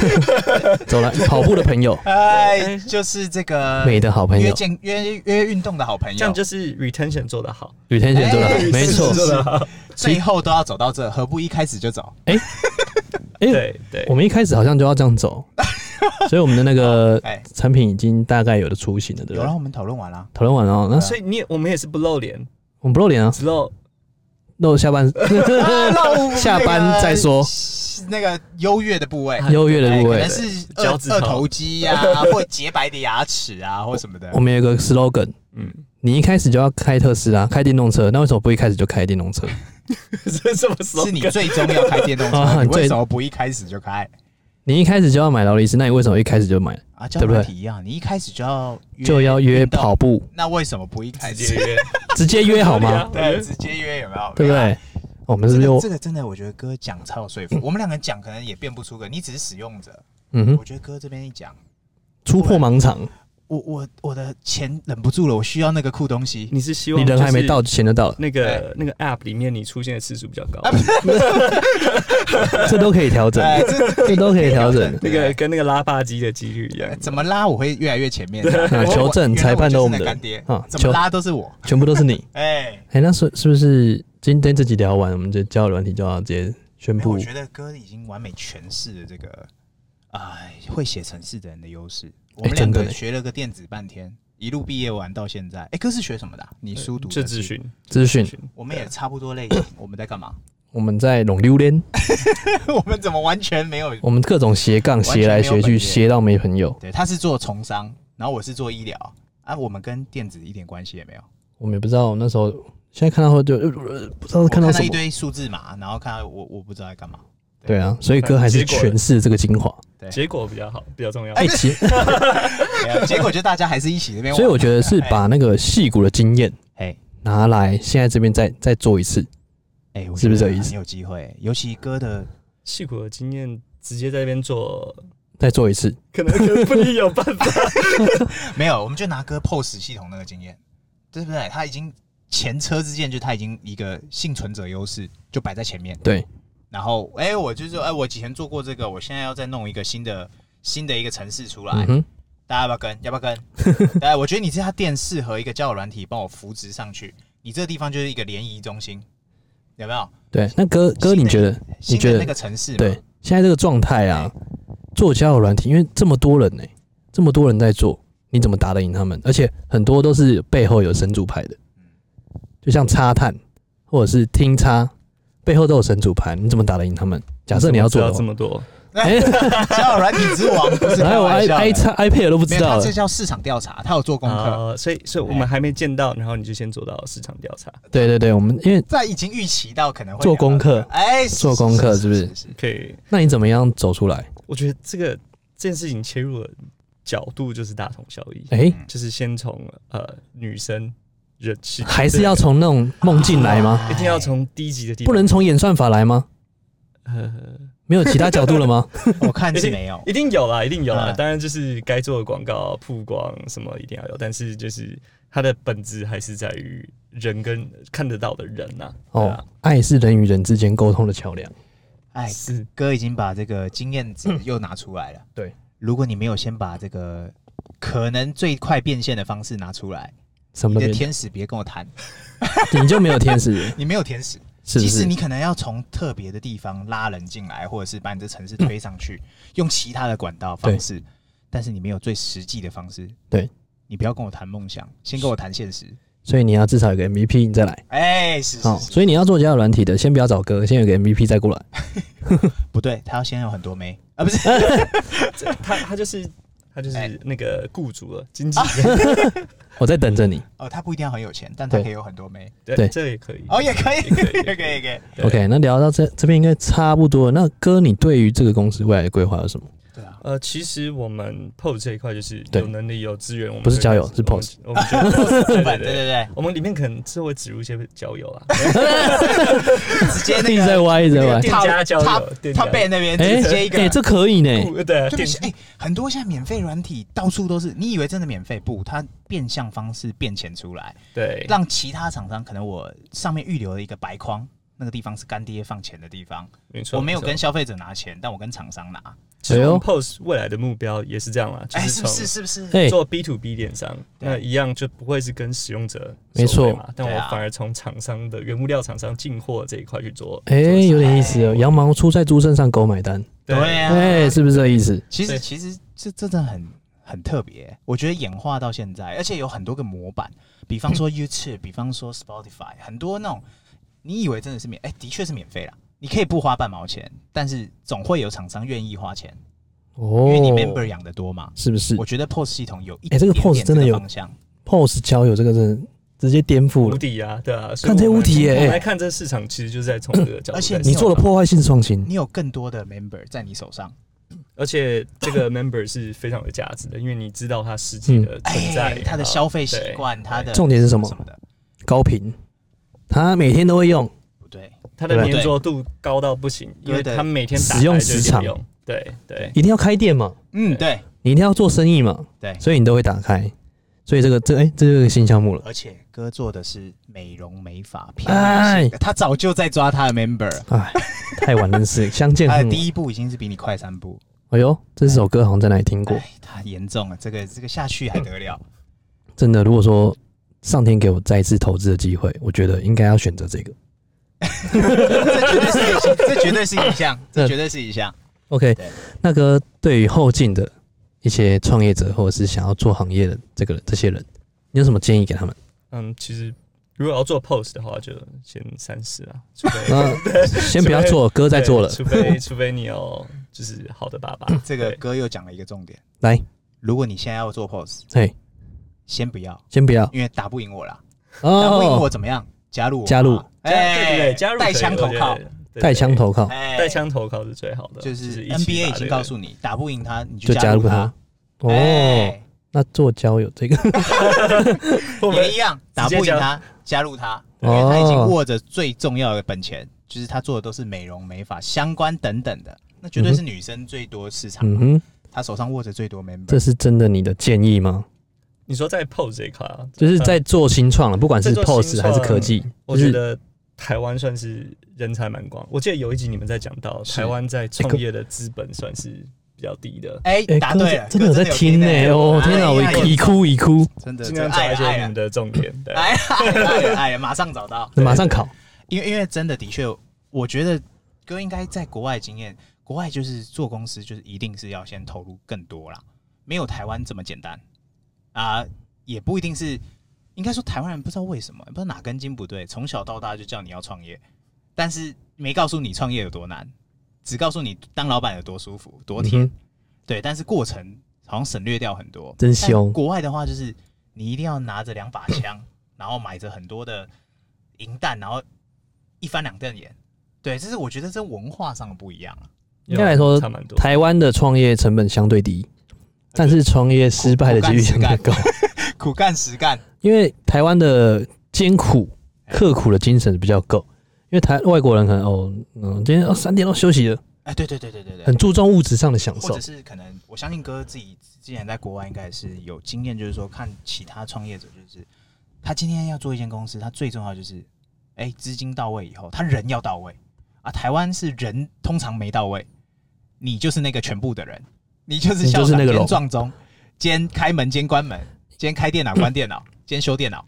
走了，跑步的朋友，哎，就是这个美的好朋友，约健约约运动的好朋友，这样就是 retention 做得好，吕天贤做的哎好，没错。是。是做得好，最后都要走到这，何不一开始就走？哎，对对。我，们一开始好像就要这样走，所以我们的那个哎，产品已经大概有了雏形了，对吧？然后，我们讨论完了。讨论完了哦，那所以你也我们也是不露脸，我们不露脸啊，只露露下半 下班再说，那个优越的部位，优越的部位。哎可能。是二脚趾头。二头肌呀，或洁白的牙齿啊，或什么的。我。们有个 slogan，嗯，你一开始就要开特斯拉，开电动车，那为什么不一开始就开电动车？这什么时候是你最终要开电动啊车，你为什么不一开始就开你一开始就要买劳力士，那你为什么一开始就买啊？交对不对软体一样，你一开始就要就要约运动跑，步，那为什么不一开始？直接约？直接约好吗？对，直接约有没有？对不对？我们是这个又这个真的，我觉得哥讲超有说服。我们两个讲可能也变不出个，你只是使用者。嗯哼我觉得哥这边一讲，突破盲场，我我我的钱忍不住了，我需要那个酷东西。你是希望你人还没到，钱就到了，那个那个 app 里面你出现的次数比较高，这都可以调整，哎，这这都可以调整。那个跟那个拉霸机的几率一样。怎么拉我会越来越前面。啊求证裁判都我们的干爹啊怎么拉都是我。全部都是你。哎，哎，那是是不是今天这集聊完，我们就交友软体就要直接宣布我？觉得哥已经完美诠释了这个哎会写程式的人的优势。我们两个真的呢学了个电子半天，一路毕业完到现在。哎，哥是学什么的啊？你书读是咨询资讯，我们也差不多类型。我们在干嘛？我们在拢榴莲，我们怎么完全没有？我们各种斜杠斜来斜去，斜到没朋友。对，他是做从商，然后我是做医疗啊，我们跟电子一点关系也没有。我们也不知道那时候，现在看到后就呃呃不知道看到什么。一堆数字嘛，然后看到我我不知道在干嘛。对啊，所以哥还是诠释这个精华。结果比较好，比较重要。哎，其 没有结果就大家还是一起这边。所以我觉得是把那个戏骨的经验哎拿来，现在这边再再做一次。哎，我是不是这个意思有机会，尤其哥的戏骨的经验直接在这边做，再做一次，可能不一定有办法。没有，我们就拿哥 POS 系统那个经验，对不对？他已经前车之鉴，就他已经一个幸存者优势就摆在前面。对，然后哎，我就说哎，我以前做过这个，我现在要再弄一个新的新的一个城市出来，嗯，大家要不要跟？要不要跟？哎，我觉得你这家店适合一个交友软体，帮我扶植上去。你这个地方就是一个联谊中心，有没有？对。那哥哥，你觉得你觉得那个城市嘛对现在这个状态啊，做交友软体，因为这么多人呢、这么多人在做，你怎么打得赢他们？而且很多都是背后有神主牌的，就像插探或者是听叉，背后都有神主牌，你怎么打得赢他们？假设你要做到，这么多，哎，交友软体之王不是 还有 i i 叉 iPad 都不知道。这，叫市场调查，他有做功课。啊，所以所以我们还没见到，然后你就先做到市场调查，对对对，我们因为在已经预期到可能会做功课哎，是做功课是不是？可以。那你怎么样走出来？我觉得这个这件事情切入的角度就是大同小异，哎、就是先从呃女生人气，还是要从那种梦境来吗？一定要从低级的地方，不能从演算法来吗？呃，没有其他角度了吗？我看是没有。一定有啦，一定有啦。嗯当然就是该做的广告曝光什么一定要有，但是就是它的本质还是在于人跟看得到的人呐、对哦啊，爱是人与人之间沟通的桥梁。哎，是哥已经把这个经验值又拿出来了。对，如果你没有先把这个可能最快变现的方式拿出来，你什么都变，的天使别跟我谈，你就没有天使，你没有天使。是不是？即使你可能要从特别的地方拉人进来，或者是把你这城市推上去，用其他的管道方式，但是你没有最实际的方式。对，你不要跟我谈梦想，先跟我谈现实。所以你要至少有个 MVP，你再来。哎，是是哦，所以你要做交友软体的，先不要找哥，先有个 MVP 再过来。不对，他要先有很多妹啊，不是？这他他就是他就哎是那个雇主了，经纪人，我在等着你。哦，他不一定要很有钱，但他可以有很多妹。对，对这也可以。哦，也可以，也可以也可以，可以。OK，那聊到这这边应该差不多了。那哥，你对于这个公司未来的规划有什么？对啊，呃，其实我们 POS 这一块就是有能力、有资源，我们不是交友是 POS 我们觉得对对对。对对对，我们里面可能是会植入一些交友啊，直接那一直在个歪，一直在歪。店家交他友，店他家背那边哎直接一个。哎，这可以呢。不 对啊，店对不起，哎、很多现在免费软体到处都是，你以为真的免费不？它变相方式变钱出来，对。让其他厂商可能我上面预留了一个白框，那个地方是干爹放钱的地方，没错，我没有跟消费者拿钱，但我跟厂商拿。其实我们哎呦 POS 未来的目标也是这样啦，就哎、是从是不是？是不是？哎，做 B to B 电商，那一样就不会是跟使用者没错嘛，但我反而从厂商的原物料厂商进货这一块去做。哎，有点意思哦。羊毛出在猪身上，狗买单。对啊，哎，是不是这个意思？其实其实这这真的很很特别，我觉得演化到现在，而且有很多个模板，比方说 YouTube，比方说 Spotify，很多那种你以为真的是免，哎、的确是免费啦，你可以不花半毛钱，但是总会有厂商愿意花钱，哦，因为你 member 养的多嘛。是不是？我觉得 POS 系统有一哎这个点 POS 点真的有方向，？POS 交友这个是直接颠覆无了。敌啊，对啊，看这无敌耶我们来看这市场，其实就是在从这个角度而且你做了破坏性创新，你有更多的 member 在你手上，而且这个 member 是非常有价值的，因为你知道他实际的存在，哎，他的消费习对惯，他的重点是什么？什么的，高频，他每天都会用。不对，他的对粘着度高到不行，因为对他每天打使用时长，对对，一定要开店嘛，嗯，对。你一定要做生意嘛，对，所以你都会打开。所以这个这哎、这就是个新项目了。而且哥做的是美容美发偏哎。他早就在抓他的 member，哎，太晚认识，相见他的恨晚。第一步已经是比你快三步，哎呦，这首歌好像在哪里听过？哎，他严重了，这个这个下去还得了？真的，如果说上天给我再一次投资的机会，我觉得应该要选择这个。这绝对是一个，这绝对是一项，这绝对是一项。OK，那个对于后进的一些创业者，或者是想要做行业的这个这些人，你有什么建议给他们？嗯，其实如果要做 POS 的话，就先三思啊，除非那先不要做，哥在做了。除非除非你有就是好的爸爸，这个哥又讲了一个重点，来，如果你现在要做 POS，嘿，先不要，先不要。因为打不赢我啦，打不赢我哦，怎么样？加入我，加入。哎对对对，加入带枪投靠，，带枪投靠，哎。带枪投靠是最好的，就是 NBA 已经告诉你，打不赢他，你就加入他。。哦，哎。那做交友这个，也一样，打不赢他，加入。他，因哦。为他已经握着最重要的本钱，就是他做的都是美容美发相关等等的，那绝对是女生最多市场，嗯哼，他手上握着最多 member。这是真的你的建议吗？你说在 POS 这一块啊，就是在做新创了，不管是 POS 创还是科技，我觉得台湾算是人才蛮广。我记得有一集你们在讲到台湾在创业的资本算是比较低的，哎，答对了，真的有在听呢，哦，天哪，我一哭一哭，真的尽量找一些你们的，重点。哎呀哎呀，马上找到，马上考，因为因为真的的确，我觉得哥应该在国外经验，国外就是做公司就是一定是要先投入更多啦，没有台湾这么简单啊、也不一定是，应该说台湾人不知道为什么，不知道哪根筋不对，从小到大就叫你要创业，但是没告诉你创业有多难，只告诉你当老板有多舒服、多甜，嗯对，但是过程好像省略掉很多，真凶国外的话就是你一定要拿着两把枪，然后买着很多的银弹，然后一翻两瞪眼。对，这是我觉得这文化上的不一样啊。应该来说。台湾的创业成本相对低，但是创业失败的几率相对高，苦干实干，因为台湾的艰苦、刻苦的精神比较够。因为台外国人可能哦，嗯，今天哦三点都休息了，哎，对对对对对对很，注重物质上的享受或者。是可能我相信哥自己之前在国外应该也是有经验，就是说看其他创业者，就是他今天要做一间公司，他最重要就是哎资金到位以后，他人要到位啊。台湾是人通常没到位，你就是那个全部的人，你就是那个龙撞钟，兼开门兼关门，兼开电脑 关电脑，兼修电脑，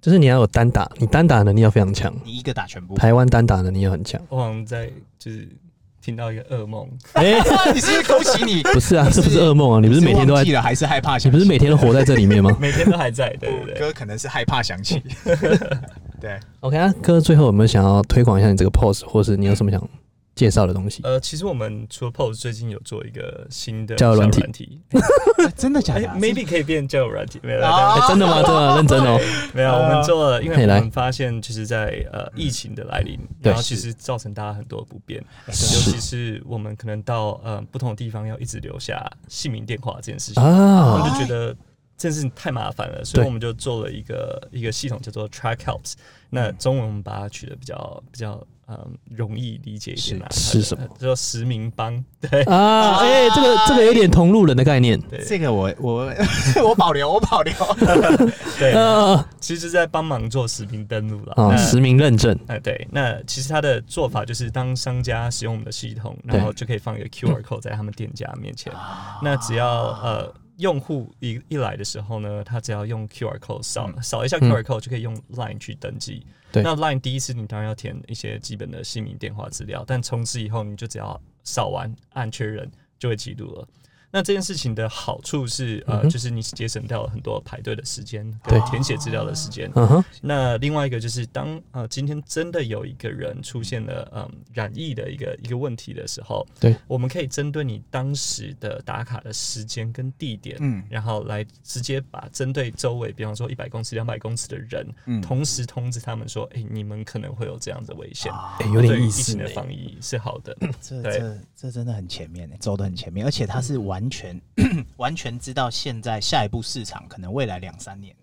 就是你要有单打，你单打能力要非常强。你一个打全部。台湾单打能力要很强。我好像在就是听到一个噩梦，哎、你是不是恭喜你？不是啊，这不是噩梦啊！你不是每天都在记，了还是害怕想？你不是每天都活在这里面吗 每天都还在，对对对。哥可能是害怕想起。对，？OK 啊，哥，最后有没有想要推广一下你这个 pose，或是你有什么想介绍的东西？呃，其实我们除了 Pose，最近有做一个新的交友软体。真的假哎的？啊？，maybe 可以变交友软体，没有啦。啊哎真的吗？真的吗？认真哦。没有，我们做了，因为我们发现，就是在呃疫情的来临，对然后其实造成大家很多不便，尤其是我们可能到呃不同的地方要一直留下姓名、电话这件事情，啊。我们就觉得这件事情太麻烦了，所以我们就做了一个一个系统叫做 Track Helps。那中文我们把它取得比较比较嗯容易理解一点啦，是是什么？叫做实名帮，对啊，哎、这个这个有点同路人的概念。对这个我我 我保留，我保留。对，呃，其实在帮忙做实名登录了。哦，实名认证，哎，对，那其实它的做法就是，当商家使用我们的系统，然后就可以放一个 QR code 在他们店家面前。那只要呃用户一一来的时候呢，他只要用 QR code 扫扫一下嗯 QR code 就可以用 Line 去登记。对那 Line 第一次你当然要填一些基本的姓名、电话资料，但从此以后你就只要扫完按确认就会记录了。那这件事情的好处是，呃，嗯就是你节省掉了很多排队的时间，对。填写资料的时间。嗯哼，那另外一个就是当，呃今天真的有一个人出现了嗯染疫的一个一个问题的时候，对，我们可以针对你当时的打卡的时间跟地点，嗯。然后来直接把针对周围，比方说一百公尺、两百公尺的人，嗯。同时通知他们说，哎、你们可能会有这样的危险。有点疫意思呢情的。防疫是好的，这对。这这真的很前面呢，走的很前面，而且他是完全 完全知道现在下一步市场可能未来两三年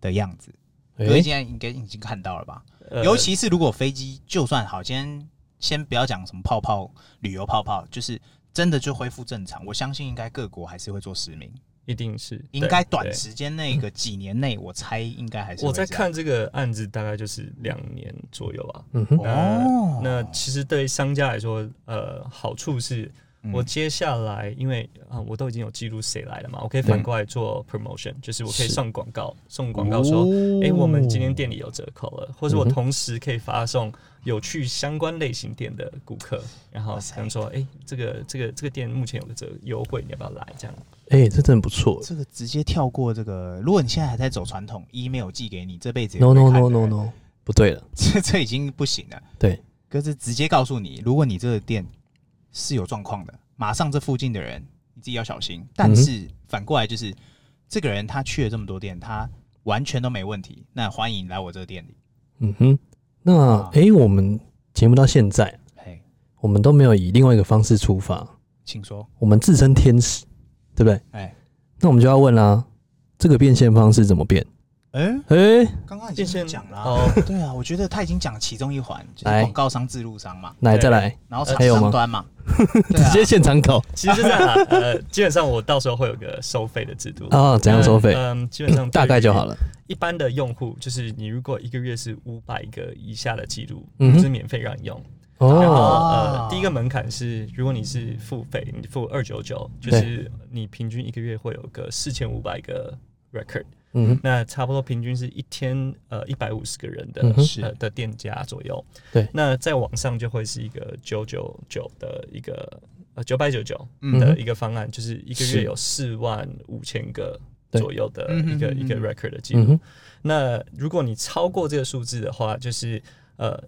的样子。哎、各位现在应该已经看到了吧？呃尤其是如果飞机就算好，今天先不要讲什么泡泡旅游泡泡，就是真的就恢复正常，我相信应该各国还是会做实名，一定是应该短时间内个几年内，我猜应该还是我在看这个案子大概就是两年左右吧。嗯哼，哦那其实对商家来说，呃，好处是嗯我接下来因为啊、我都已经有记录谁来了嘛，我可以反过来做 promotion，就是我可以是。上广告，送广告说，哦。哎、我们今天店里有折扣了，或者我同时可以发送有去相关类型店的顾客，然后哇塞。可能说，哎、这个这个这个店目前有个折优惠，你要不要来？这样，哎、这真的不错。这个直接跳过这个，如果你现在还在走传统，email 寄给你，这辈子也 No 不 no no no no，不对了。这这已经不行了。对，可是直接告诉你，如果你这个店是有状况的，马上这附近的人你自己要小心。但是反过来就是，这个人他去了这么多店，他完全都没问题，那欢迎来我这个店里。嗯哼，那啊哎、我们节目到现在，嘿，我们都没有以另外一个方式出发，请说。我们自称天使，对不对？哎那我们就要问啦，这个变现方式怎么变？哎，哎、刚刚已变现经讲了啊、哦，对啊，我觉得他已经讲其中一环，就是来广告商、自入商嘛，来再来，然后厂还有吗商端嘛，对啊 直接现场考其实就这样啊，呃，基本上我到时候会有个收费的制度。啊，怎样收费？嗯，基本上大概就好了。一般的用户就是你如果一个月是五百个以下的记录，嗯就是免费让你用。然后哦，呃，第一个门槛是如果你是付费，你付二九九，就是你平均一个月会有个四千五百个 record，嗯，那差不多平均是一天呃一百五十个人的嗯是呃的店家左右。对。那在网上就会是一个九九九的一个呃九百九九嗯。的一个方案，就是一个月有四万五千个左右的一个一个 record 的记录。嗯，那如果你超过这个数字的话，就是呃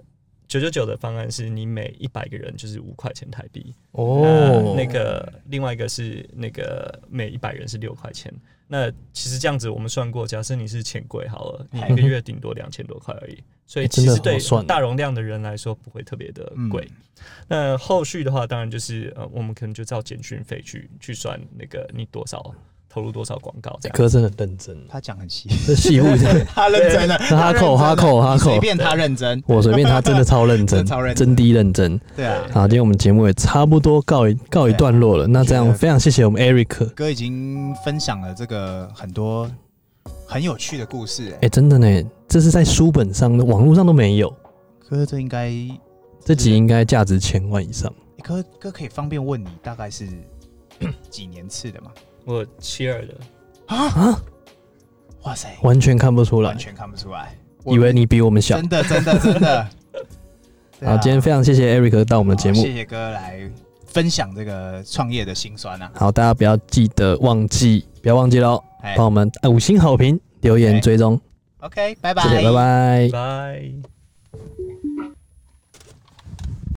九九九的方案是你每一百个人就是五块钱台币。哦呃，那个另外一个是那个每一百人是六块钱。那其实这样子我们算过，假设你是钱柜好了，你一个月顶多两千多块而已，所以其实对大容量的人来说不会特别的贵。那后续的话，当然就是呃，我们可能就照简讯费去去算那个你多少投入多少广告这样。哥真的认真，他讲很细，这细部真的他认真了，哈扣哈扣哈扣随便他认真，我随便他真的超认真，超认真真的认真。对啊，好，今天我们节目也差不多告一告一段落了。那这样非常谢谢我们 Eric，哥已经分享了这个很多很有趣的故事、哎、哎、真的呢，这是在书本上、网络上都没有。哥这应该，这集应该价值千万以上。哎哥哥可以方便问你大概是几年次的吗？我七二的，啊，啊，哇塞，完全看不出来完，全看不出来，以为你比我们小。真的真的真的。对啊好，今天非常谢谢 Eric 到我们的节目好。谢谢哥来分享这个创业的辛酸啊！好，大家不要记得忘记，不要忘记喽，哎帮我们五星好评、留言、哎追踪，，OK，拜拜，谢谢，拜拜。拜。